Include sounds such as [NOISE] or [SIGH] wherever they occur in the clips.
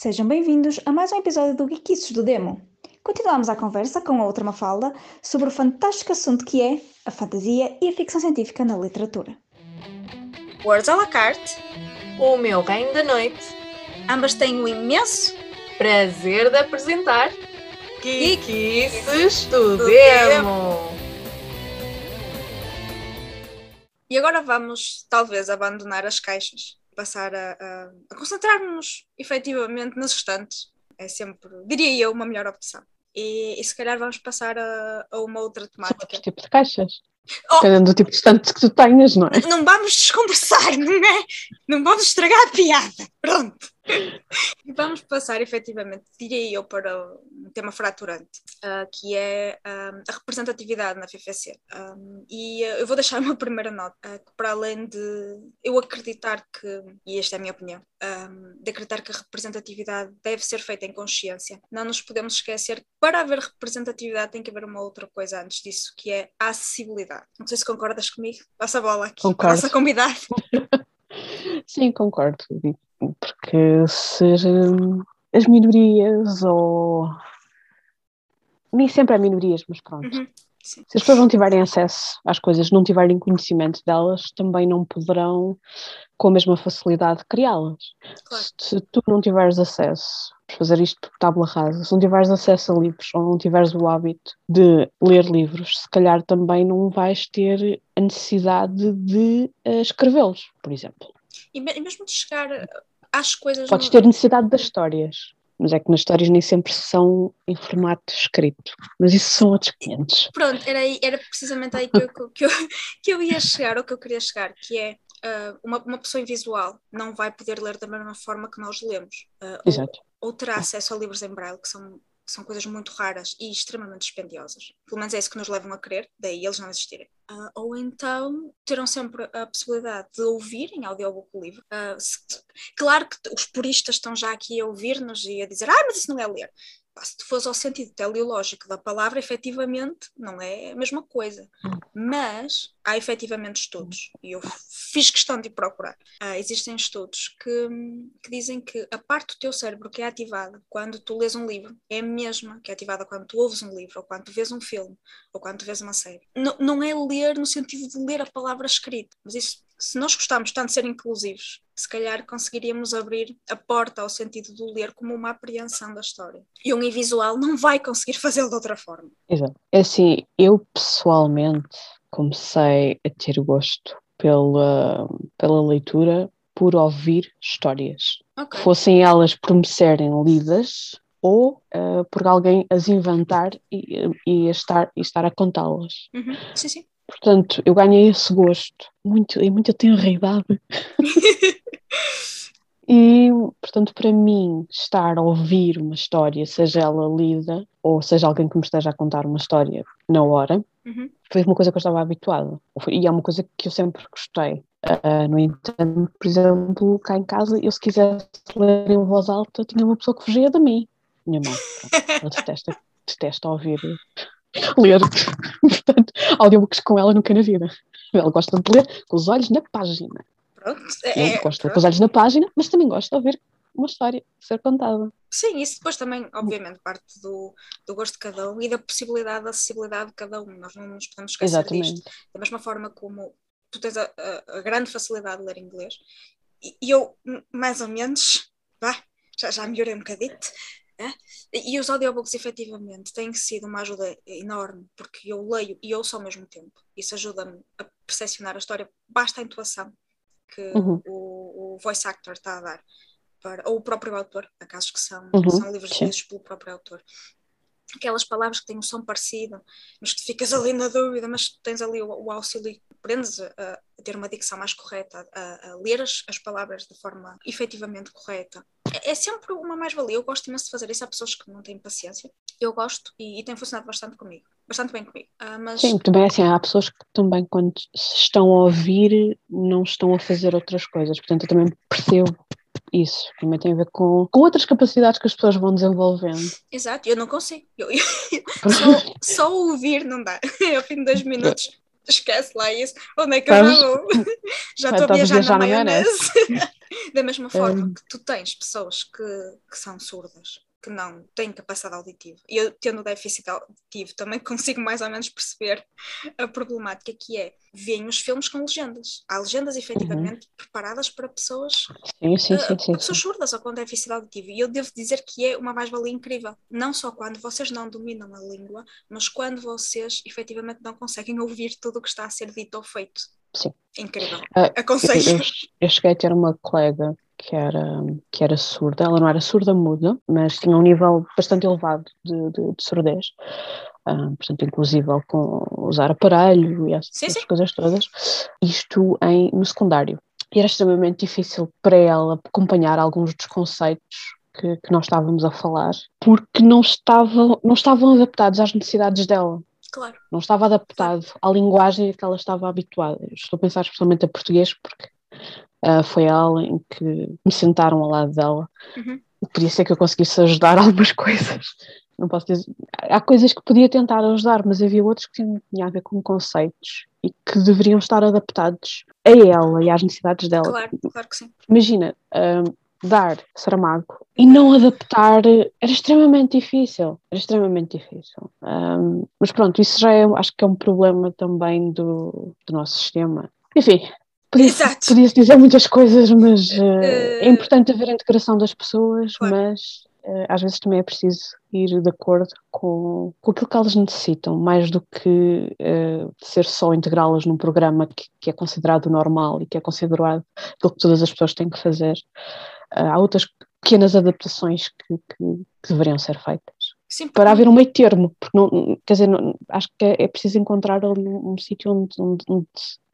Sejam bem-vindos a mais um episódio do Geekices do Demo. Continuamos a conversa com a outra Mafalda sobre o fantástico assunto que é a fantasia e a ficção científica na literatura. Words à la carte, O meu reino da noite. ambas têm o imenso Prazer de apresentar Geekices do do Demo. E agora vamos, talvez, abandonar as caixas, passar a, a, a concentrar-nos efetivamente nas estantes. É sempre, diria eu, uma melhor opção. E, e se calhar vamos passar a, a uma outra temática. outros tipos de caixas. Oh! Dependendo do tipo de estantes que tu tenhas, não é? Não vamos desconversar, não é? Não vamos estragar a piada. Pronto. E vamos passar, efetivamente, diria eu, para um tema fraturante, ah, que é ah, a representatividade na FFC. Ah, e ah, eu vou deixar uma primeira nota, ah, que para além de eu acreditar que, e esta é a minha opinião, ah, de acreditar que a representatividade deve ser feita em consciência, não nos podemos esquecer que para haver representatividade tem que haver uma outra coisa antes disso, que é a acessibilidade. Não sei se concordas comigo. Passa a bola aqui. a Concordo. Nossa convidada. [LAUGHS] Sim, concordo. Porque se hum, as minorias ou. Nem sempre há minorias, mas pronto. Uhum, sim. Se as pessoas não tiverem acesso às coisas, não tiverem conhecimento delas, também não poderão, com a mesma facilidade, criá-las. Claro. Se tu não tiveres acesso, fazer isto por tábula rasa, se não tiveres acesso a livros ou não tiveres o hábito de ler livros, se calhar também não vais ter a necessidade de eh, escrevê-los, por exemplo. E, me- mesmo de chegar às coisas. Podes ter necessidade das histórias, mas é que nas histórias nem sempre são em formato escrito. Mas isso são outros 500. Pronto, era, aí- era precisamente aí que eu, que, eu, que eu [LAUGHS] ia chegar, ou que eu queria chegar, que é ah, uma, uma pessoa invisual não vai poder ler da mesma forma que nós lemos. ou- Exato. ou terá acesso a livros em braille, que são, que são coisas muito raras e extremamente dispendiosas. Pelo menos é isso que nos levam a crer, daí eles não existirem. Ah, ou então terão sempre a possibilidade de ouvir em audiobook o livro. Ah, se- claro que os puristas estão já aqui a ouvir-nos e a dizer, ah, mas isso não é ler. Se tu fores ao sentido teleológico da palavra, efetivamente não é a mesma coisa. Mas há efetivamente estudos, e eu fiz questão de procurar. Ah, existem estudos que, que dizem que a parte do teu cérebro que é ativada quando tu lês um livro é a mesma que é ativada quando tu ouves um livro, ou quando tu vês um filme, ou quando tu vês uma série. Não, não é ler no sentido de ler a palavra escrita, mas isso, se nós gostarmos tanto de ser inclusivos, se calhar conseguiríamos abrir a porta ao sentido do ler como uma apreensão da história. E um visual não vai conseguir [LAUGHS] fazê-lo de outra forma. Exato. É assim, eu pessoalmente comecei a ter gosto pela, pela leitura por ouvir histórias. Ok. Fossem elas por me serem lidas ou eh, por alguém as inventar e, e, estar, e estar a contá-las. Uhum. Sim, sim. Portanto, eu ganhei esse gosto muito, em muita tenra idade. [LAUGHS] E, portanto, para mim, estar a ouvir uma história, seja ela lida ou seja alguém que me esteja a contar uma história na hora, Uhum. foi uma coisa que eu estava habituada. E é uma coisa que eu sempre gostei. Ah, no entanto, por exemplo, cá em casa, eu se quisesse ler em voz alta, tinha uma pessoa que fugia de mim. Minha mãe. Ela detesta, detesta ouvir ler. [LAUGHS] Portanto, audiobooks com ela nunca na vida. Ela gosta de ler com os olhos na página. Pronto. É, gosto de pronto. pôr os olhos na página, mas também gosto de ouvir uma história ser contada. Sim, isso depois também, obviamente, parte do, do gosto de cada um e da possibilidade, da acessibilidade de cada um. Nós não nos podemos esquecer disto. Exatamente. Da mesma forma como tu tens a, a- a grande facilidade de ler inglês, e, eu, mais ou menos, vá, já, já melhorei um bocadito, né? e os audiobooks efetivamente têm sido uma ajuda enorme, porque eu leio e ouço ao mesmo tempo. Isso ajuda-me a percepcionar a história, basta a intuação que Uhum. o, o voice actor está a dar. Para, ou o próprio autor, há casos que são, Uhum, são livros lidos pelo próprio autor aquelas palavras que têm um som parecido, mas que tu ficas ali na dúvida, mas tens ali o, o auxílio e aprendes a, a ter uma dicção mais correta, a, a ler as, as palavras de forma efetivamente correta. É, sempre uma mais-valia. Eu gosto imenso de fazer isso. Há pessoas que não têm paciência. Eu gosto e, e tem funcionado bastante comigo. Bastante bem comigo. Ah, mas Sim, também assim, há pessoas que também quando se estão a ouvir não estão a fazer outras coisas, portanto eu também percebo isso, também tem a ver com, com outras capacidades que as pessoas vão desenvolvendo. Exato, eu não consigo. Eu, eu- só, só ouvir não dá. [LAUGHS] Ao fim de dois minutos, esquece lá isso. Onde é que eu [LAUGHS] já vou? Já estou a viajar na na maionese. Da mesma forma Hum. que tu tens pessoas que, que são surdas, que não têm capacidade auditiva. E eu, tendo déficit auditivo, também [LAUGHS] consigo mais ou menos perceber a problemática que é. Veem os filmes com legendas. Há legendas efetivamente preparadas para pessoas, Sim, sim, ah, sim, sim. pessoas surdas ou com déficit auditivo. E eu devo dizer que é uma mais-valia incrível. Não só quando vocês não dominam a língua, mas quando vocês efetivamente não conseguem ouvir tudo o que está a ser dito ou feito. Sim. Incrível. Ah, Aconselho. Eu, eu- eu cheguei a ter uma colega que era, que era surda, ela não era surda muda, mas tinha um nível bastante elevado de, de, de surdez, Ah, portanto, inclusive com usar aparelho e essas, Sim, sim. coisas todas, isto em, no secundário. E era extremamente difícil para ela acompanhar alguns dos conceitos que, que nós estávamos a falar, porque não estavam, não estavam adaptados às necessidades dela Claro. não estava adaptado à linguagem a que ela estava habituada. Eu Estou a pensar especialmente a português porque ah, foi a aula em que me sentaram ao lado dela. Uhum. Podia ser que eu conseguisse ajudar [LAUGHS] algumas coisas. Não posso dizer. Há coisas que podia tentar ajudar, mas havia outros que tinham, a ver com conceitos e que deveriam estar adaptados a ela e às necessidades dela. Claro, claro que sim. Imagina, ah, dar Saramago e não adaptar era extremamente difícil, era extremamente difícil. Ahm, mas pronto, isso já é, acho que é um problema também do, do nosso sistema. Enfim, podia-se podia dizer muitas coisas, mas eh, é Eh, importante haver a integração das pessoas, Claro. mas eh, às vezes também é preciso ir de acordo com, com aquilo que elas necessitam, mais do que ser só integrá-las num programa que, que é considerado normal e que é considerado aquilo que todas as pessoas têm que fazer. Há outras pequenas adaptações que, que- que deveriam ser feitas Sim, para haver um meio termo, porque não, quer dizer, não- acho que é, preciso encontrar um, um sítio onde, onde- onde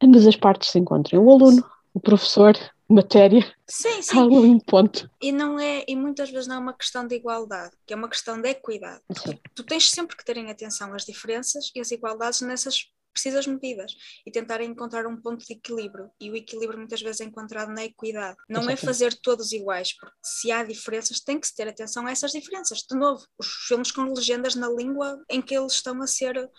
ambas as partes se encontrem, o aluno, o professor, matéria, Sim, [LAUGHS] sim. ali um ponto. E não é, e muitas vezes não é uma questão de igualdade, que é uma questão de equidade. Sim. Tu tens sempre que ter em atenção as diferenças e as igualdades nessas precisas medidas e tentar encontrar um ponto de equilíbrio. E o equilíbrio muitas vezes é encontrado na equidade. Não é fazer todos iguais, porque se há diferenças, tem que se ter atenção a essas diferenças. De novo, os filmes com legendas na língua em que eles estão a ser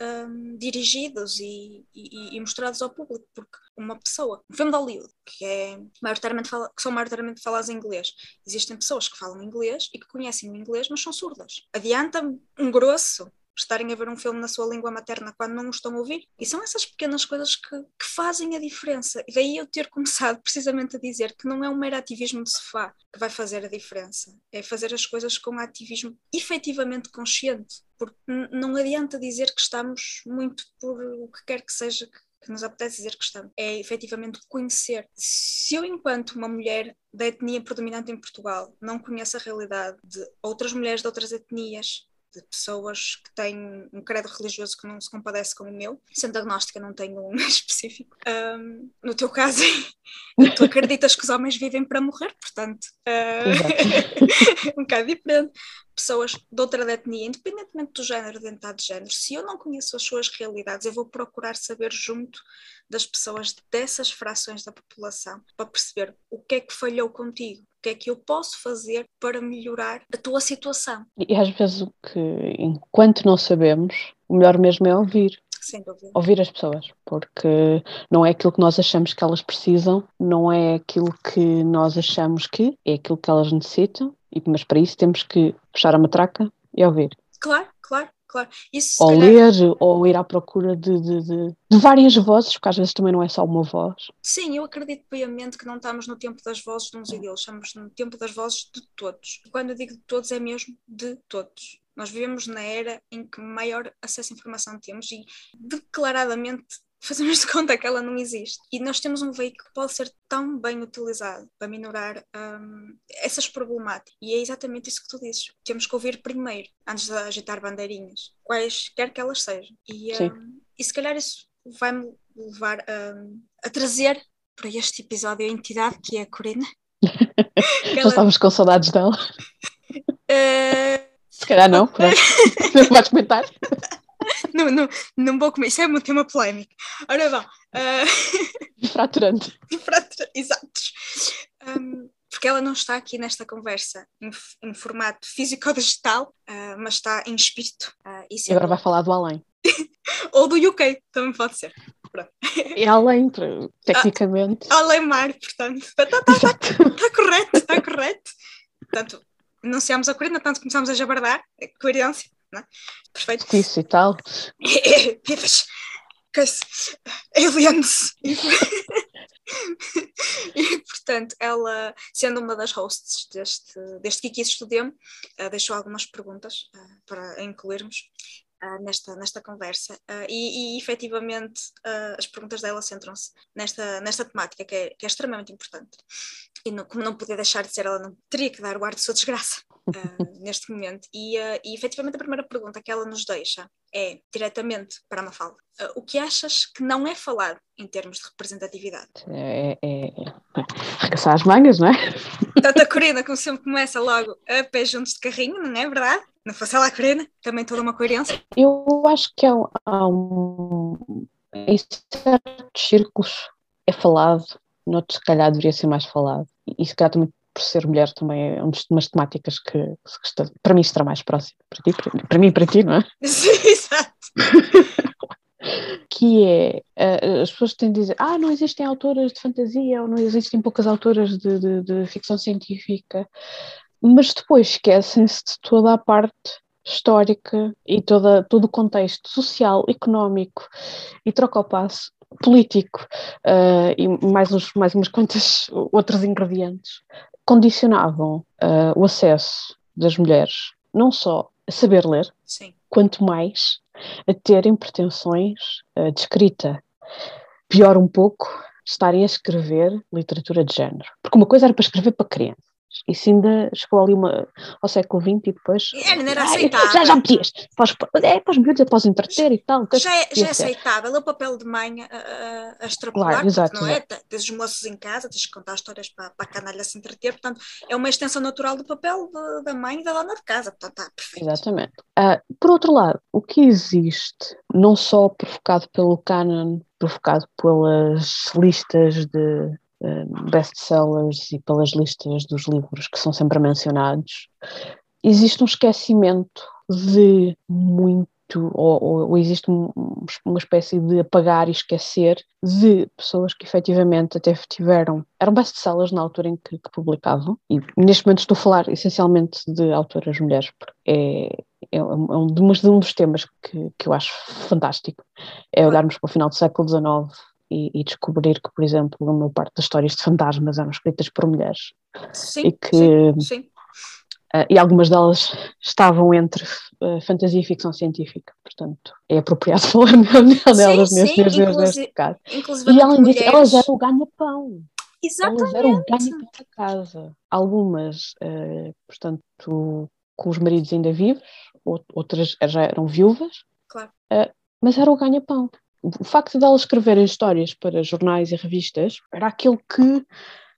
hum, dirigidos e, e- e mostrados ao público, porque uma pessoa, um filme de Hollywood, que, é maioritariamente fala- que são maioritariamente falados em inglês, existem pessoas que falam inglês e que conhecem o inglês, mas são surdas. Adianta um grosso estarem a ver um filme na sua língua materna quando não o estão a ouvir. E são essas pequenas coisas que, que fazem a diferença. E daí eu ter começado [LAUGHS] precisamente a dizer que não é um mero ativismo de sofá que vai fazer a diferença. É fazer as coisas com ativismo efetivamente consciente. Porque não adianta dizer que estamos muito por o que quer que seja que nos apetece dizer que estamos. É efetivamente conhecer. Se eu, enquanto uma mulher da etnia predominante em Portugal, não conheço a realidade de outras mulheres de outras etnias, de pessoas que têm um credo religioso que não se compadece com o meu, sendo agnóstica, não tenho um [LAUGHS] específico. Ahm, no teu caso, [LAUGHS] tu acreditas que os homens vivem para morrer, portanto, ah, [LAUGHS] um bocado diferente. Pessoas de outra etnia, independentemente do género, de identidade de género, se eu não conheço as suas realidades, eu vou procurar saber junto das pessoas dessas frações da população para perceber o que é que falhou contigo, que é que eu posso fazer para melhorar a tua situação. E às vezes o que, enquanto não sabemos, o melhor mesmo é ouvir. Ouvir as pessoas, porque não é aquilo que nós achamos que elas precisam, não é aquilo que nós achamos que é aquilo que elas necessitam, mas para isso temos que puxar a matraca e ouvir. Claro, claro, claro. Isso Ou calhar- ler, ou ir à procura de, de, de- de várias vozes, porque às vezes também não é só uma voz. Sim, eu acredito piamente que não estamos no tempo das vozes de uns e deles, estamos no tempo das vozes de todos. Quando eu digo de todos, é mesmo de todos. Nós vivemos na era em que maior acesso à informação temos e declaradamente fazemos de conta que ela não existe. E nós temos um veículo que pode ser tão bem utilizado para minorar hum, essas problemáticas. E é exatamente isso que tu dizes. Temos que ouvir primeiro, antes de agitar bandeirinhas, quaisquer que elas sejam. E, hum, e se calhar isso vai-me levar hum, a trazer para este episódio a entidade que é a Corina. [LAUGHS] Já ela- estávamos com saudades dela. [LAUGHS] Eh, Se calhar não. [LAUGHS] Não vais comentar. [LAUGHS] não, não, não vou comer, isso é um tema polémico. Ora bom, eh, [LAUGHS] Fraturante. Fratra- Exatos. Um, porque ela não está aqui nesta conversa em, em formato físico-digital, uh, mas está em espírito. uh, e E agora vai falar do além. [LAUGHS] Ou do UK, também pode ser. Pronto. É além, tecnicamente. Além mar, portanto. Está tá, tá, Exato. tá correto, está correto. Portanto, anunciámos a corrida, tanto começámos a jabardar, é coerência, não é? Perfeito. Justiça e tal. [LAUGHS] Coisa, aliens. E, portanto, ela, sendo uma das hosts deste, deste Kiki Estudem, eh, deixou algumas perguntas eh, para incluirmos eh, nesta, nesta conversa. Eh, e, e efetivamente as perguntas dela centram-se nesta, nesta temática que é, que é extremamente importante. E não- como não podia deixar de ser, ela não teria que dar o ar de sua desgraça eh, neste momento. E, eh, e efetivamente a primeira pergunta que ela nos deixa é diretamente para a Mafalda. Eh, o que achas que não é falado em termos de representatividade? É, é, é arregaçar as mangas, não é? Tanto a Corina como sempre começa logo a pé juntos de carrinho, não é verdade? Não fosse ela a Corina, também toda uma coerência. Eu acho que há, um- há um. Em certos círculos é falado, noutros, se calhar, deveria ser mais falado. E, se calhar, também por ser mulher, também é um dos- umas temáticas que, que está- para mim estará mais próximo. Para ti, para, para mim e para ti, não é? [LAUGHS] Sim, exato. que é eh, as pessoas têm de dizer ah, não existem autoras de fantasia ou não existem poucas autoras de, de- de ficção científica, mas depois esquecem-se de toda a parte histórica e toda, todo o contexto social, económico e troca ao passo político eh, e mais, uns, mais umas quantas outros ingredientes condicionavam eh, o acesso das mulheres não só a saber ler, Sim. quanto mais a terem pretensões eh, de escrita. Pior um pouco, estarem a escrever literatura de género. Porque uma coisa era para escrever para crianças. Isso ainda chegou ali uma, ao século XX e depois. É, não era Ah, aceitável. Já, já podias. Para os, é, para os miúdos é para os entreter e tal. Já é, já é aceitável, é o papel de mãe a, a, a extrapolar, Claro, exato, não é? exato. Tens os moços em casa, tens que contar histórias para, para a canalha se entreter, portanto, é uma extensão natural do papel de- da mãe e da dona de casa, portanto, está perfeito. Exatamente. Ah, por outro lado, o que existe, não só provocado pelo canon, provocado pelas listas de best-sellers e pelas listas dos livros que são sempre mencionados, existe um esquecimento de muito, ou, ou- existe um- uma espécie de apagar e esquecer de pessoas que efetivamente até tiveram, eram best-sellers na altura em que, que publicavam, e neste momento estou a falar essencialmente de autoras mulheres, porque é, é um, é de um dos temas que, que eu acho fantástico, é olharmos para o final do século XIX e, e descobrir que, por exemplo, a maior parte das histórias de fantasmas eram escritas por mulheres Sim, e que sim, sim. ah, e algumas delas estavam entre ah, fantasia e ficção científica, portanto é apropriado [LAUGHS] falar nelas Sim, neste, sim, neste, inclusive- neste caso. E além disso, elas eram o ganha-pão. Elas eram o Exatamente. ganha-pão da casa. Algumas, eh, portanto, com os maridos ainda vivos, ou- outras já eram viúvas, Claro. mas era o ganha-pão. O facto de elas escreverem histórias para jornais e revistas era aquilo que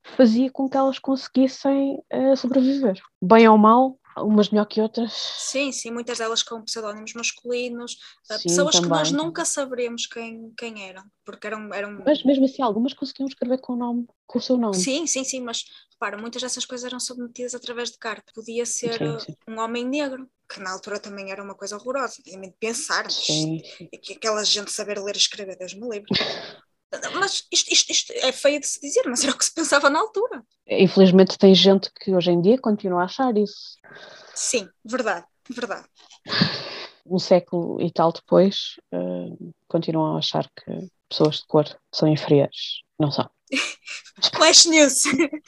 fazia com que elas conseguissem eh, sobreviver. Bem ou mal, umas melhor que outras. Sim, sim, muitas delas com pseudónimos masculinos, uh, Sim, pessoas que nós também. nunca saberemos quem, quem eram, porque eram, eram Mas mesmo assim, algumas conseguiam escrever com o nome, com o seu nome. Sim, sim, sim, mas repara, muitas dessas coisas eram submetidas através de carta. Podia ser Sim, sim. um homem negro, que na altura também era uma coisa horrorosa, nem pensar, Sim. que aquela gente saber ler e escrever, Deus me livre. [LAUGHS] Mas isto, isto, isto é feio de se dizer, mas era o que se pensava na altura. Infelizmente tem gente que hoje em dia continua a achar isso. Sim, verdade, verdade. Um século e tal depois, eh, continuam a achar que pessoas de cor são inferiores. Não são. [LAUGHS] Flash News,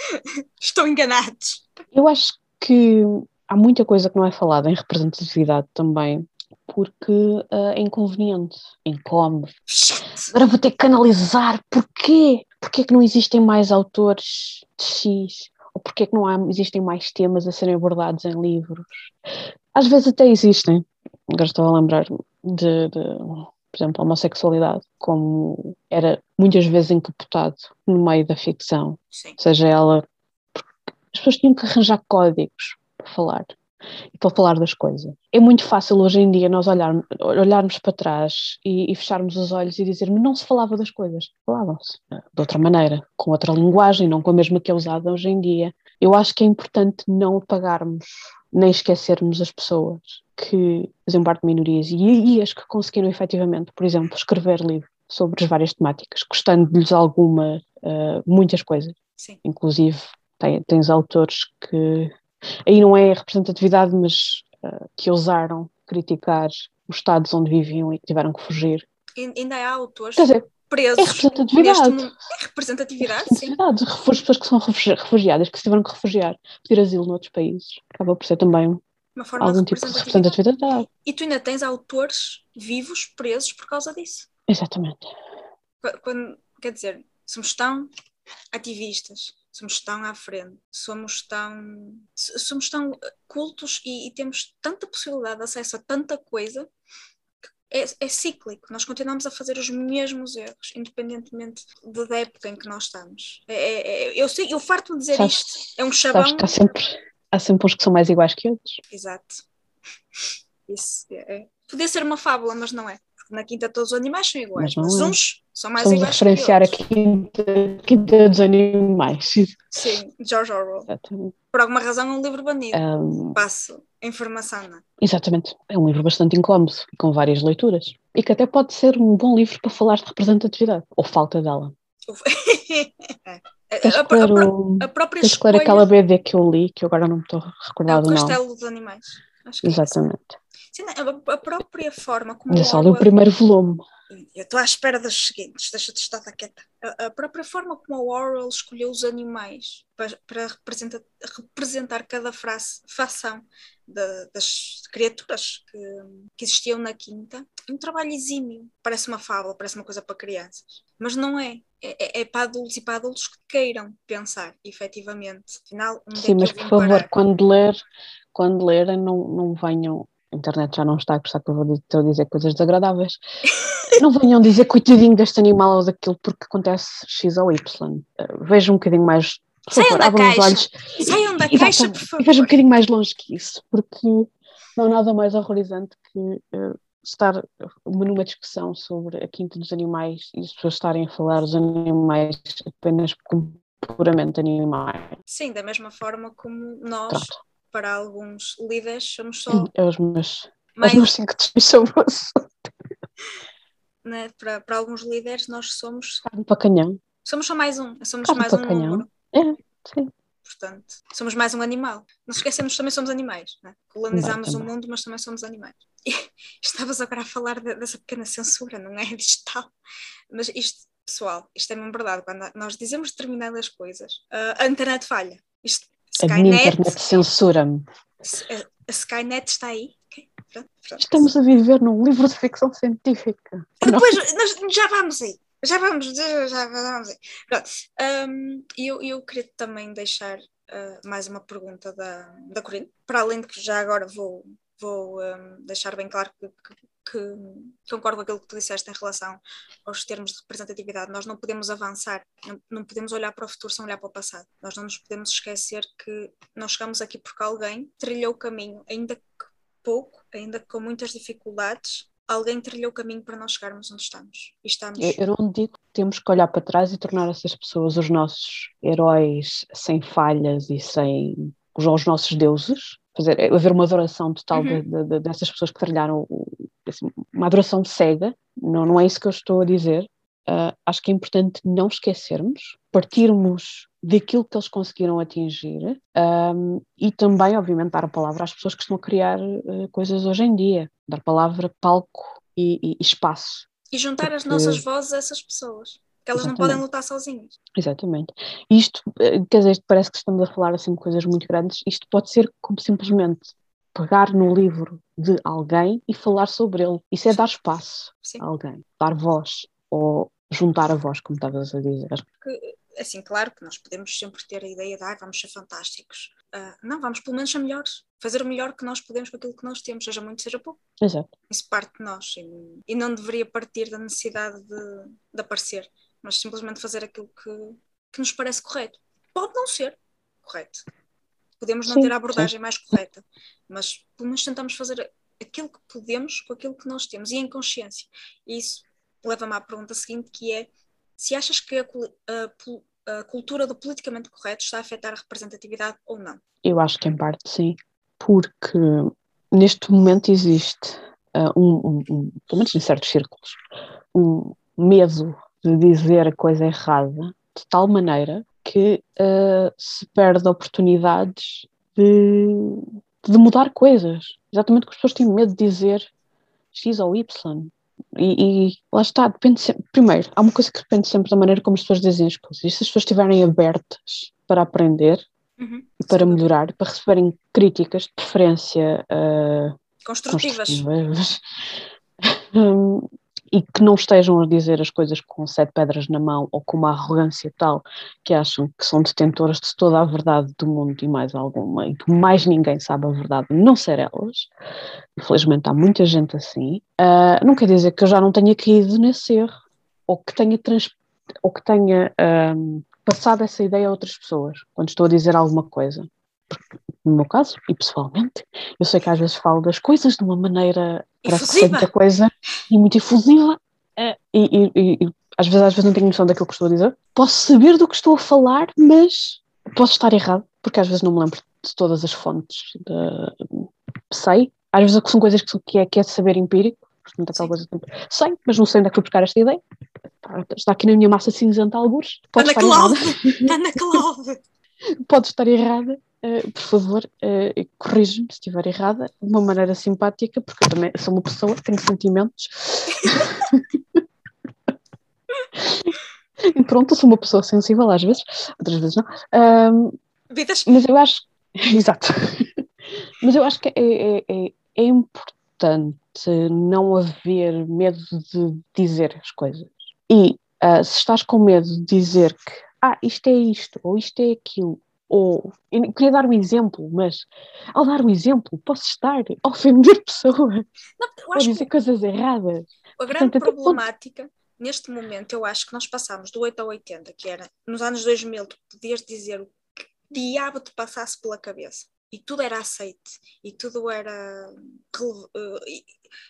[LAUGHS] estou enganados. Eu acho que há muita coisa que não é falada em representatividade também, porque eh, é inconveniente, incómodo. Agora vou ter que analisar porquê. Porquê que não existem mais autores de X? Ou porquê que não há, existem mais temas a serem abordados em livros? Às vezes até existem. Agora estou a lembrar de, de, por exemplo, a homossexualidade, como era muitas vezes encapotado no meio da ficção. Sim, Seja ela. As pessoas tinham que arranjar códigos para falar e para falar das coisas. É muito fácil hoje em dia nós olharmos, olharmos para trás e, e fecharmos os olhos e dizermos não se falava das coisas. Falavam-se eh, de outra maneira, com outra linguagem, não com a mesma que é usada hoje em dia. Eu acho que é importante não apagarmos nem esquecermos as pessoas que fazem parte de minorias e, e as que conseguiram efetivamente, por exemplo, escrever livros sobre as várias temáticas, gostando-lhes alguma, uh, muitas coisas. Sim. Inclusive, tem, tens autores que, aí não é representatividade, mas uh, que ousaram criticar os estados onde viviam e que tiveram que fugir. E, ainda há autores dizer, presos é representatividade. neste. É representatividade, sim. representatividade. As pessoas que são refugiadas, que se tiveram que refugiar, pedir asilo noutros países, acaba por ser também Uma forma algum de tipo de representatividade. E tu ainda tens autores vivos presos por causa disso. Exatamente. Qu- Quando, quer dizer, somos tão ativistas, somos tão à frente, somos tão, somos tão eh, cultos e, e temos tanta possibilidade de acesso a tanta coisa que é, é cíclico. Nós continuamos a fazer os mesmos erros, independentemente da da época em que nós estamos. É- é- é- eu sei, eu farto-me dizer Sabes- isto. É um chavão. Sabes que há sempre, há sempre uns que são mais iguais que outros. Exato. Isso é. é. Podia ser uma fábula, mas não é. Na quinta todos os animais são iguais, Mas não mas é. uns são mais Estamos a iguais referenciar a quinta, quinta dos animais. Sim, George Orwell. Exatamente. Por alguma razão é um livro banido. Ahm, Passo a informação, não é? exatamente. É um livro bastante incómodo com várias leituras. E que até pode ser um bom livro para falar de representatividade, ou falta dela. [LAUGHS] É. A, a- a o- a própria escolha aquela BD que eu li, que eu agora não me estou a é recordar o do nome. Castelo dos Animais. Acho que é a, a própria forma como o só, li o primeiro volume. Eu estou à espera dos seguintes, deixa-te estar quieta. A, a própria forma como o Orwell escolheu os animais para, para representa- representar cada frase, fação da- das criaturas que, que existiam na quinta é um trabalho exímio. Parece uma fábula, parece uma coisa para crianças. Mas não é. É, é- é para adultos e para adultos que queiram pensar, efetivamente. Afinal, onde Sim, é mas por favor, parar? quando ler, quando lerem, não, não venham. A internet já não está a gostar que eu vou dizer, estou a dizer coisas desagradáveis. [LAUGHS] Não venham dizer coitadinho deste animal ou daquilo porque acontece X ou Y. Uh, Vejam um bocadinho mais. Saiam da caixa. olhos. Saiam da Exatamente. caixa, por E favor. vejam um bocadinho mais longe que isso, porque não há nada mais horrorizante que uh, estar numa discussão sobre a quinta dos animais e as pessoas estarem a falar dos animais apenas como puramente animais. Sim, da mesma forma como nós, Pronto. Para alguns líderes, somos só É os meus, mais os meus cinco assunto. [LAUGHS] né, para, para alguns líderes, nós somos, Carne para canhão. somos só mais um, somos Carne mais um canhão. número, É, sim. portanto, somos mais um animal. Não esquecemos que também somos animais, né? colonizamos o mundo, mas também somos animais. [LAUGHS] E estavas agora a falar de- dessa pequena censura, não é? [LAUGHS] Digital. Mas isto, pessoal, isto é mesmo verdade. Quando nós dizemos determinadas coisas, a a internet falha. Isto, A minha Skynet, internet censura-me. a, a Skynet está aí. Ok, pronto, pronto. Estamos a viver num livro de ficção científica. Depois, nós já vamos aí. Já vamos, já, já vamos aí. Pronto. Um, eu, eu queria também deixar uh, mais uma pergunta da, da Corina. Para além de que já agora vou, vou um, deixar bem claro que, que, que concordo com aquilo que tu disseste em relação aos termos de representatividade. Nós não podemos avançar, não, podemos olhar para o futuro sem olhar para o passado. Nós não nos podemos esquecer que nós chegamos aqui porque alguém trilhou o caminho, ainda que pouco, ainda que com muitas dificuldades, alguém trilhou o caminho para nós chegarmos onde estamos. E estamos. Eu, não digo que temos que olhar para trás e tornar essas pessoas os nossos heróis sem falhas e sem os, os nossos deuses. Fazer, haver uma adoração total Uhum. de- de- dessas pessoas que trilharam o- assim, uma adoração cega. Não, não é isso que eu estou a dizer. Ah, acho que é importante não esquecermos, partirmos daquilo que eles conseguiram atingir ahm, e também, obviamente, dar a palavra às pessoas que estão a criar eh, coisas hoje em dia. Dar palavra, palco e- e- e espaço E juntar as porque- nossas vozes a essas pessoas. Que elas não Exatamente. podem lutar sozinhas. Exatamente. Isto, eh, quer dizer, isto parece que estamos a falar assim de coisas muito grandes. Isto pode ser como simplesmente pegar no livro de alguém e falar sobre ele. Isso é dar espaço Sim. a alguém, dar voz ou juntar a voz, como estavas a dizer. Porque, assim, claro que nós podemos sempre ter a ideia de ah, vamos ser fantásticos. Ah, não, vamos pelo menos ser melhores. Fazer o melhor que nós podemos com aquilo que nós temos, seja muito, seja pouco. Exato. Isso parte de nós e, e não deveria partir da necessidade de, de aparecer, mas simplesmente fazer aquilo que, que nos parece correto. Pode não ser correto. Podemos não Sim, ter a abordagem mais correta, mas pelo menos tentamos fazer aquilo que podemos com aquilo que nós temos e em consciência. E isso leva-me à pergunta seguinte, que é se achas que a, a a cultura do politicamente correto está a afetar a representatividade ou não? Eu acho que em parte sim, porque neste momento existe, ah, um, um- um- pelo menos em certos círculos, um- medo de dizer a coisa errada de tal maneira que uh, se perde oportunidades de, de mudar coisas. Exatamente porque as pessoas têm medo de dizer X ou Y. E, e, lá está, depende sempre. Primeiro, há uma coisa que depende sempre da maneira como as pessoas dizem as coisas. E se as pessoas estiverem abertas para aprender Uhum. e para Sim. melhorar, para receberem críticas, de preferência uh, Construtivas. construtivas, [LAUGHS] hum, e que não estejam a dizer as coisas com sete pedras na mão ou com uma arrogância tal que acham que são detentoras de toda a verdade do mundo e mais alguma, e que mais ninguém sabe a verdade, não ser elas. Infelizmente há muita gente assim. Ah, não quer dizer que eu já não tenha caído nesse erro, ou que tenha, trans, ou que tenha hum, passado essa ideia a outras pessoas, quando estou a dizer alguma coisa. Porque, no meu caso, e pessoalmente, eu sei que às vezes falo das coisas de uma maneira parece que muita coisa e muito efusiva eh, e, e- e às vezes às vezes não tenho noção daquilo que estou a dizer. Posso saber do que estou a falar, mas posso estar errado, porque às vezes não me lembro de todas as fontes. De... Sei, às vezes são coisas que, é, que é saber empírico, portanto, aquela Sim. coisa tipo, sei, mas não sei onde é que fui buscar esta ideia. Está aqui na minha massa cinzenta algures, pode Ana estar Cláudia! Ana Cláudia! [LAUGHS] pode estar errada, eh, por favor, uh, corrige-me se estiver errada, de uma maneira simpática, porque eu também sou uma pessoa, tenho sentimentos. e pronto, sou uma pessoa sensível às vezes, outras vezes não. Vidas? mas eu acho. [LAUGHS] Exato. Mas eu acho que é, é, é, é importante não haver medo de dizer as coisas. E ah, se estás com medo de dizer que ah, isto é isto, ou isto é aquilo, ou eu queria dar um exemplo, mas ao dar um exemplo posso estar a ofender [LAUGHS] pessoas Não, ou dizer coisas erradas. a grande portanto, problemática neste momento, eu acho que nós passámos do 8 ao 80, que era nos anos 2000, tu podias dizer o que diabo te passasse pela cabeça. E tudo era aceite, e tudo era, eh,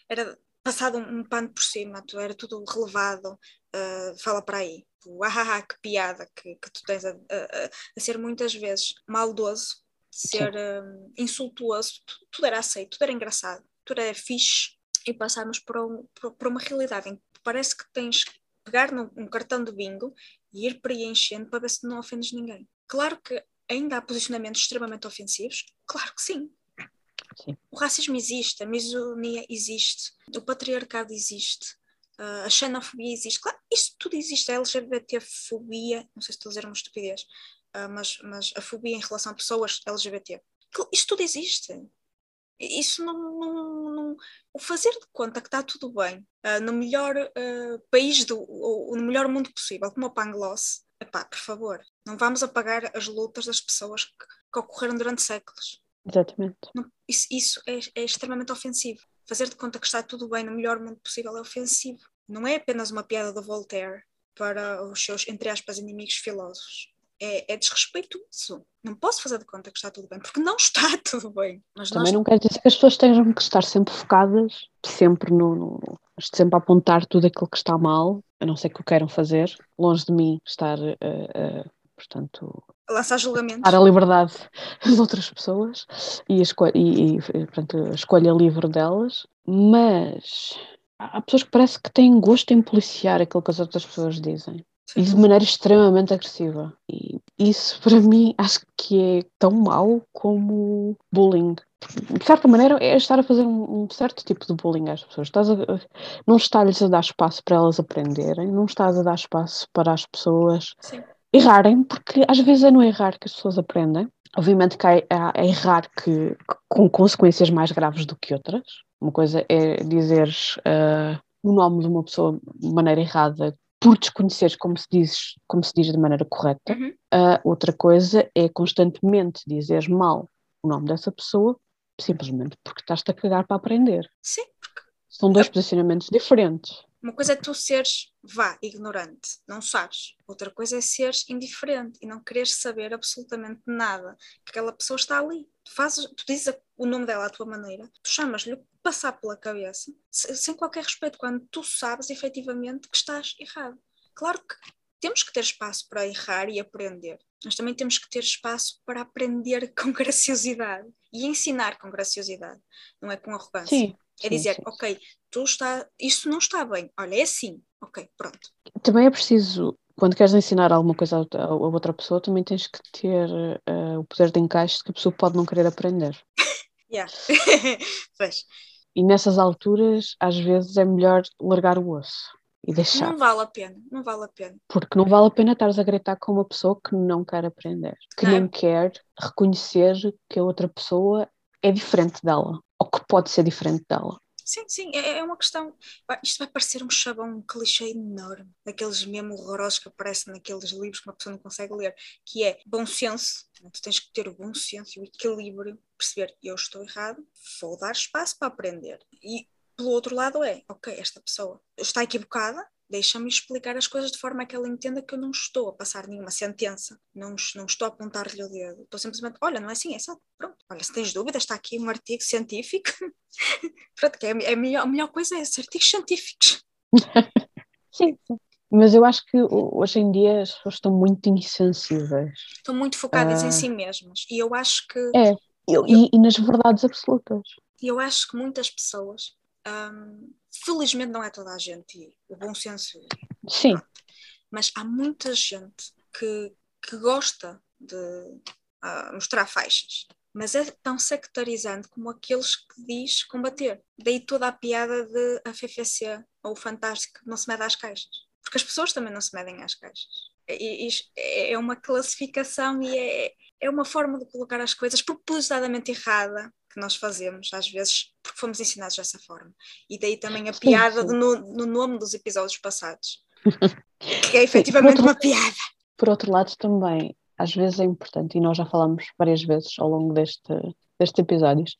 era passado um, pano por cima, era tudo relevado. Fala para aí, o ah, que piada que, que tu tens a, a- a ser muitas vezes maldoso, ser eh, insultuoso, tu- tudo era aceito, tudo era engraçado, tudo era fixe e passarmos para, um- para uma realidade em que parece que tens que pegar num um cartão de bingo e ir preenchendo para ver se não ofendes ninguém. Claro que ainda há posicionamentos extremamente ofensivos, claro que sim. Sim. O racismo existe, a misoginia existe, o patriarcado existe, ah, a xenofobia existe, claro, isto tudo existe, a LGBTfobia, não sei se estou a dizer uma estupidez, ah, mas, mas a fobia em relação a pessoas LGBT. Isto tudo existe. Isso não, não- não- o fazer de conta que está tudo bem ah, no melhor país do ou, no melhor mundo possível, como o Pangloss, epá, por favor, não vamos apagar as lutas das pessoas que, que ocorreram durante séculos. Exatamente. Não- isso isso é, é extremamente ofensivo. Fazer de conta que está tudo bem no melhor mundo possível é ofensivo. Não é apenas uma piada do Voltaire para os seus, entre aspas, inimigos filósofos. É, é desrespeitoso. Não posso fazer de conta que está tudo bem, porque não está [LAUGHS] tudo bem. Mas nós Também não quer dizer que as pessoas tenham que estar sempre focadas, sempre no, no, sempre a apontar tudo aquilo que está mal, a não ser que o queiram fazer, longe de mim estar, eh, eh, portanto, lançar julgamentos. dar a liberdade [LAUGHS] às outras pessoas e a, escolha, e, e, portanto, a escolha livre delas, mas há pessoas que parece que têm gosto em policiar aquilo que as outras pessoas dizem. E de maneira extremamente agressiva. E isso, para mim, acho que é tão mau como bullying. De certa maneira, é estar a fazer um, certo tipo de bullying às pessoas. Estás a, não estás a dar espaço para elas aprenderem, não estás a dar espaço para as pessoas Sim. Errarem, porque às vezes é no errar que as pessoas aprendem. Obviamente que há, há- há errar que, que- com consequências mais graves do que outras. Uma coisa é dizeres ah, o nome de uma pessoa de maneira errada por desconheceres como se diz, como se diz de maneira correta. Uhum. Ah, outra coisa é constantemente dizeres mal o nome dessa pessoa, simplesmente porque estás-te a cagar para aprender. Sim, São dois posicionamentos diferentes. Uma coisa é tu seres, vá, ignorante, não sabes. Outra coisa é seres indiferente e não quereres saber absolutamente nada, que aquela pessoa está ali. Tu, fazes, tu dizes o nome dela à tua maneira, tu chamas-lhe o que passar pela cabeça, se- sem qualquer respeito, quando tu sabes efetivamente que estás errado. Claro que temos que ter espaço para errar e aprender, mas também temos que ter espaço para aprender [LAUGHS] com graciosidade e ensinar com graciosidade, não é com arrogância. Sim, É dizer, sim. ok, tu está, isso não está bem, olha, é assim, ok, pronto. Também é preciso, quando queres ensinar alguma coisa a outra- a outra pessoa, também tens que ter eh, o poder de encaixe de que a pessoa pode não querer aprender. [LAUGHS] Yeah. [LAUGHS] pois, E nessas alturas, às vezes é melhor largar o osso e deixar. não vale a pena, não vale a pena. Porque não vale a pena estares a gritar com uma pessoa que não quer aprender, que Não é? não quer reconhecer que a outra pessoa é diferente dela, ou que pode ser diferente dela. Sim, sim, é, é uma questão. Isto vai parecer um chavão, um clichê enorme, daqueles mesmo horrorosos que aparecem naqueles livros que uma pessoa não consegue ler, que é bom senso. Tu tens que ter o bom senso e o equilíbrio, perceber eu estou errado, vou dar espaço para aprender. E pelo outro lado é, ok, esta pessoa está equivocada, deixa-me explicar as coisas de forma a que ela entenda que eu não estou a passar nenhuma sentença, não, não estou a apontar-lhe o dedo, estou simplesmente, olha, não é assim, é só, pronto, olha, se tens dúvidas, está aqui um artigo científico, [LAUGHS] pronto, que é, é a, melhor, a melhor coisa é esses artigos científicos. [LAUGHS] Sim, sim. Mas eu acho que ho- hoje em dia as pessoas estão muito insensíveis. Estão muito focadas Ah. em si mesmas e eu acho que É, e, e nas verdades absolutas. E eu acho que muitas pessoas, hum, felizmente não é toda a gente, e o bom senso, Sim, mas há muita gente que, que gosta de ah, mostrar faixas, mas é tão sectarizante como aqueles que diz combater. Daí toda a piada de a FFC ou o Fantástico não se mede às caixas, porque as pessoas também não se medem às caixas. E, isto é uma classificação e é, é uma forma de colocar as coisas propositadamente errada que nós fazemos, às vezes, porque fomos ensinados dessa forma. E daí também a Sim, piada sim. no, no nome dos episódios passados, [LAUGHS] que é efetivamente uma piada. por outro lado também, às vezes é importante, e nós já falamos várias vezes ao longo deste, destes episódios,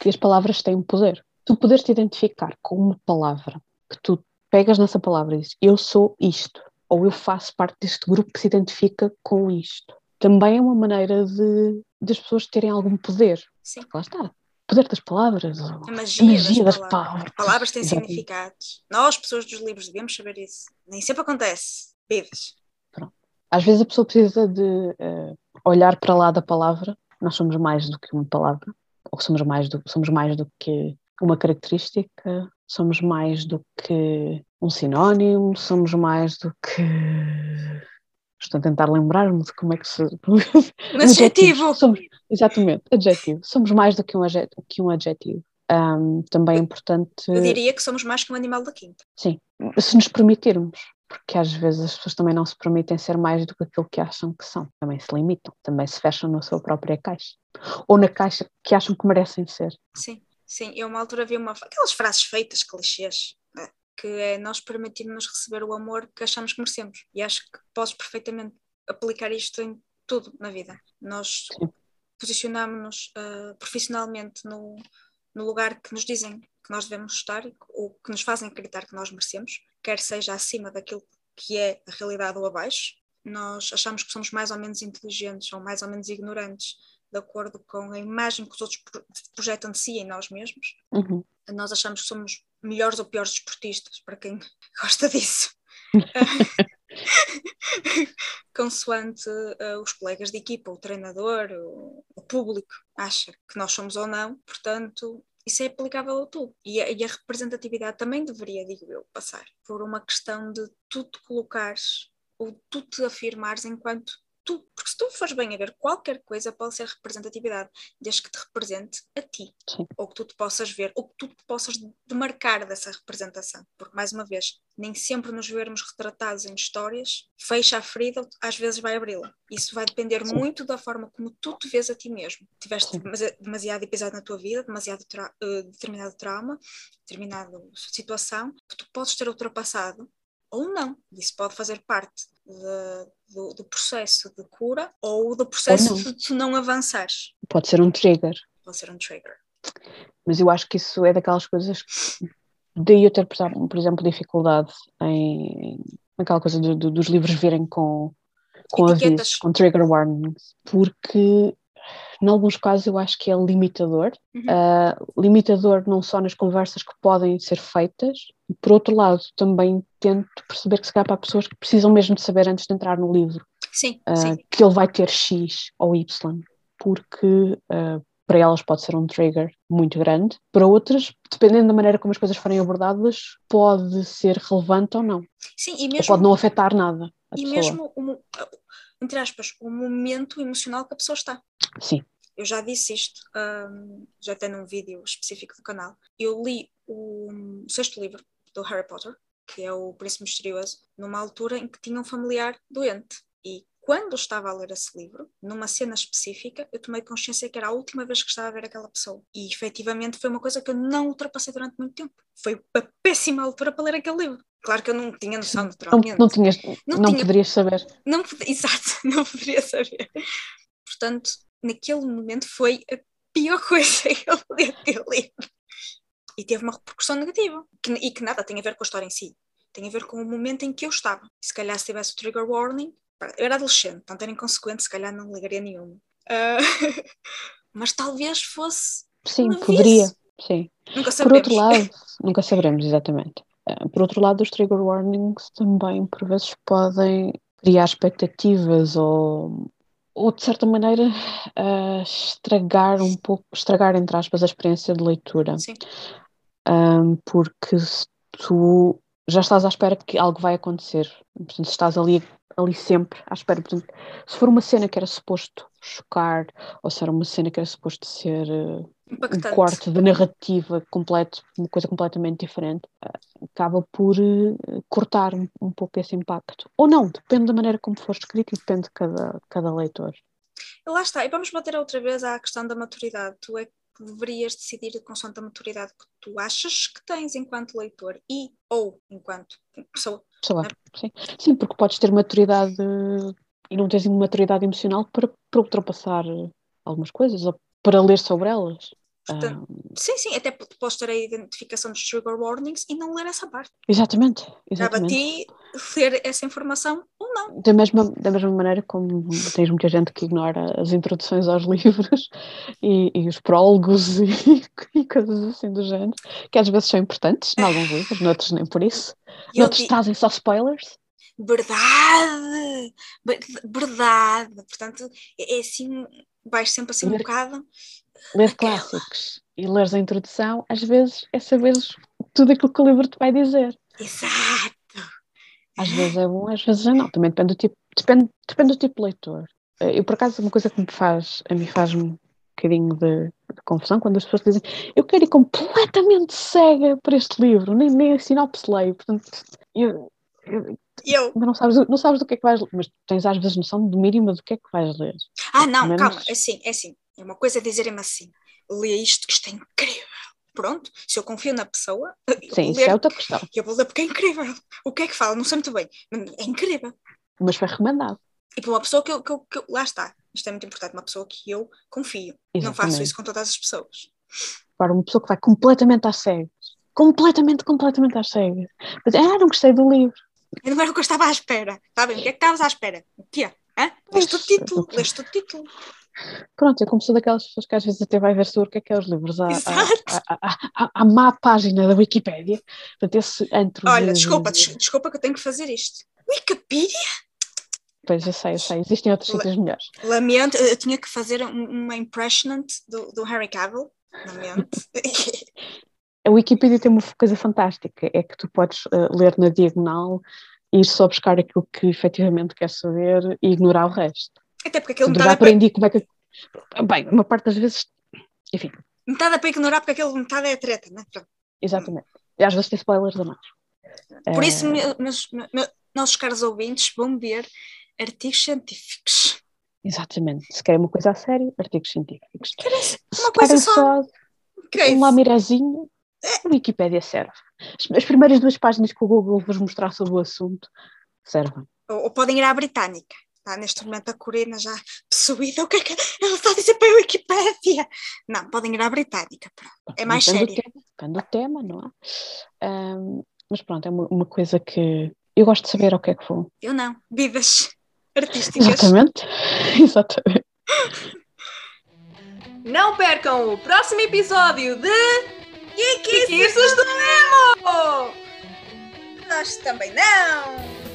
que as palavras têm poder. Tu poderes te identificar com uma palavra, que tu pegas nessa palavra e dizes, eu sou isto, ou eu faço parte deste grupo que se identifica com isto. Também é uma maneira de, de as pessoas terem algum poder. Sim, Lá está. O poder das palavras. a A magia, magia das, das palavras. palavras. Palavras têm Exatamente. significados. Nós, pessoas dos livros, devemos saber isso. Nem sempre acontece. Vives. Às vezes a pessoa precisa de eh, olhar para lá da palavra. Nós somos mais do que uma palavra, ou somos mais do, somos mais do que uma característica, somos mais do que um sinónimo, somos mais do que. Estou a tentar lembrar-me de como é que se. [LAUGHS] Um adjetivo. Somos, exatamente, adjetivo. Somos mais do que um adjetivo. Que um adjetivo. Ahm, também é importante. Eu diria que somos mais que um animal da quinta. Sim, se nos permitirmos, porque às vezes as pessoas também não se permitem ser mais do que aquilo que acham que são, também se limitam, também se fecham na sua própria caixa, ou na caixa que acham que merecem ser. Sim, sim. Eu uma altura vi uma, aquelas frases feitas, clichês, que é nós permitirmos receber o amor que achamos que merecemos. E acho que podes perfeitamente aplicar isto em tudo na vida. Nós posicionamos-nos ah, profissionalmente no, no lugar que nos dizem que nós devemos estar ou que nos fazem acreditar que nós merecemos, quer seja acima daquilo que é a realidade ou abaixo. Nós achamos que somos mais ou menos inteligentes ou mais ou menos ignorantes de acordo com a imagem que os outros pro- projetam de si em nós mesmos. Uhum. Nós achamos que somos melhores ou piores desportistas, para quem [LAUGHS] gosta disso. [LAUGHS] Consoante eh, os colegas de equipa, o treinador, o, o público acha que nós somos ou não, portanto, isso é aplicável a tudo. E a, e a representatividade também deveria, digo eu, passar por uma questão de tu te colocares ou tu te afirmares enquanto tu, porque se tu fores bem a ver, qualquer coisa pode ser representatividade, desde que te represente a ti, Sim. ou que tu te possas ver, ou que tu te possas demarcar dessa representação. Porque, mais uma vez, nem sempre nos vermos retratados em histórias, fecha a ferida, às vezes vai abri-la. Isso vai depender Sim. muito da forma como tu te vês a ti mesmo. Tiveste Sim. demasi- demasiado episódio na tua vida, demasiado tra- eh, determinado trauma, determinada situação, que tu podes ter ultrapassado ou não. Isso pode fazer parte de- do, do processo de cura ou do processo não. de tu não avançares. Pode ser um trigger, Pode ser um trigger. mas eu acho que isso é daquelas coisas que daí eu ter, por exemplo- por exemplo, dificuldade em aquela coisa do- do- dos livros virem com, com Etiquetas. avisos, com trigger warnings, porque em alguns casos eu acho que é limitador, Uhum. Ah, limitador não só nas conversas que podem ser feitas, por outro lado também tento perceber que se calhar para pessoas que precisam mesmo de saber antes de entrar no livro Sim, ah, sim. que ele vai ter X ou Y, porque ah, para elas pode ser um trigger muito grande, para outras, dependendo da maneira como as coisas forem abordadas, pode ser relevante ou não. Sim, e Ou mesmo, pode não afetar nada e pessoa. mesmo entre aspas, o momento emocional que a pessoa está. Sim, Eu já disse isto, hum, já tem num vídeo específico do canal. Eu li o, o sexto livro do Harry Potter, que é o Príncipe Misterioso, numa altura em que tinha um familiar doente. E quando estava a ler esse livro, numa cena específica, eu tomei consciência que era a última vez que estava a ver aquela pessoa. E efetivamente foi uma coisa que eu não ultrapassei durante muito tempo. Foi uma péssima altura para ler aquele livro. Claro que eu não tinha noção, não, naturalmente. não tinhas, Não não, tinha- poderias saber. Não [LAUGHS] Exato, não poderia saber. Portanto, naquele momento foi a pior [LAUGHS] coisa que eu podia ter lido. E teve uma repercussão negativa. Que- e que nada tem a ver com a história em si. Tem a ver com o momento em que eu estava. Se calhar se tivesse o trigger warning, eu era adolescente, tanto era inconsequente, se calhar não ligaria nenhuma. Ah, [LAUGHS] mas talvez fosse. Sim, poderia. Sim. Nunca Por sabemos. outro lado, nunca saberemos exatamente. Ah, Por outro lado, os trigger warnings também, por vezes, podem criar expectativas ou, ou de certa maneira, ah, estragar um pouco, estragar, entre aspas, a experiência de leitura. Sim. Um, porque se tu já estás à espera que algo vai acontecer, portanto, estás ali, ali sempre à espera, portanto, se for uma cena que era suposto chocar, ou se era uma cena que era suposto ser eh, um corte de narrativa completo, uma coisa completamente diferente, eh, acaba por eh, cortar um, um pouco esse impacto. Ou não, depende da maneira como for escrito e depende de cada, cada leitor. Lá está, e vamos bater outra vez à questão da maturidade. Tu é que deverias decidir consoante a maturidade que tu achas que tens enquanto leitor e ou enquanto pessoa. Lá, sim. Sim, porque podes ter maturidade e não tens maturidade emocional para, para ultrapassar eh, algumas coisas ou para ler sobre elas. Portanto, Ah, Sim, sim, até podes ter a identificação dos trigger warnings e não ler essa parte. exatamente, Cabe a exatamente. ti ler essa informação ou não. Da mesma, da mesma maneira como tens muita gente que ignora as introduções aos [LAUGHS] livros e, e os prólogos e, [LAUGHS] e coisas assim do género, que às vezes são importantes em alguns livros, noutros nem por isso. E eu Noutros trazem só spoilers. verdade! Ver- Verdade! Portanto, é é assim, vais sempre assim um bocado. Ler clássicos e leres a introdução, às vezes é saberes tudo aquilo que o livro te vai dizer. Exato! Às vezes é bom, às vezes é não. Também depende do tipo, depende, depende do tipo de leitor. Eh, Eu, por acaso, uma coisa que me faz, a mim faz-me um bocadinho de, de confusão quando as pessoas dizem eu quero ir completamente cega para este livro, nem, nem a sinopse leio. Portanto, eu, eu- eu, mas não, sabes, não sabes do que é que vais ler, mas tens às vezes noção do mínimo do que é que vais ler. ah, não, menos- calma, é assim, é assim. É uma coisa dizerem-me assim: lê isto, que isto é incrível. Pronto, se eu confio na pessoa, eu Sim, isso é outra questão. eu vou ler porque é incrível. O que é que fala? Não sei muito bem, é incrível. Mas foi recomendado. E para uma pessoa que eu, que eu- que eu- Lá está, isto é muito importante, uma pessoa que eu confio. Não faço Exatamente. isso com todas as pessoas. Agora, uma pessoa que vai completamente às cegas. Completamente, completamente às cegas. Mas, ah, não gostei do livro. E não era o que eu estava à espera. Está bem? O que é que estavas à espera? O quê? Hã? Leste o título, eu- leste o título. Pronto, eu como sou daquelas pessoas que às vezes até vai ver sobre o que é que é os livros. Há, há, Exato. há, há, má página da Wikipédia. Portanto, esse antro Olha, de- desculpa, de- des- desculpa que eu tenho que fazer isto. Wikipedia? Pois, eu sei, eu sei. Existem outros sítios melhores. Lamento, eu tinha que fazer um- uma impressionant do, do Harry Cavill. Lamento. [LAUGHS] A Wikipédia tem uma coisa fantástica. É que tu podes eh, ler na diagonal ir só buscar aquilo que efetivamente queres saber e ignorar o resto. Até porque Portanto, metade já é, aprendi como é que... Bem, uma parte das vezes... Enfim, metade é para ignorar, porque aquilo metade é treta, né? Pronto. exatamente. E às vezes tem spoilers a mais. Por Eh, isso, me- meus, meus, nossos caros ouvintes vão ver artigos científicos. Exatamente. Se querem uma coisa a sério, artigos científicos. Se uma coisa querem só. só é um lamirezinho, a Wikipédia serve. As, as primeiras duas páginas que o Google vos mostrar sobre o assunto servem. Ou, ou podem ir à Britânica. Está neste momento a Corina já possuída. O que é que [LAUGHS] ela está a dizer para a Wikipédia? Não, podem ir à Britânica. Pronto. É mais depende do sério. tema, depende do tema, não é? Ahm, mas pronto, é uma, uma coisa que eu gosto de saber ao que é que vou. Eu não. Vidas [LAUGHS] artísticas. Exatamente. [LAUGHS] Exatamente. Não percam o próximo episódio de Kikis do Nemo! Nós também não.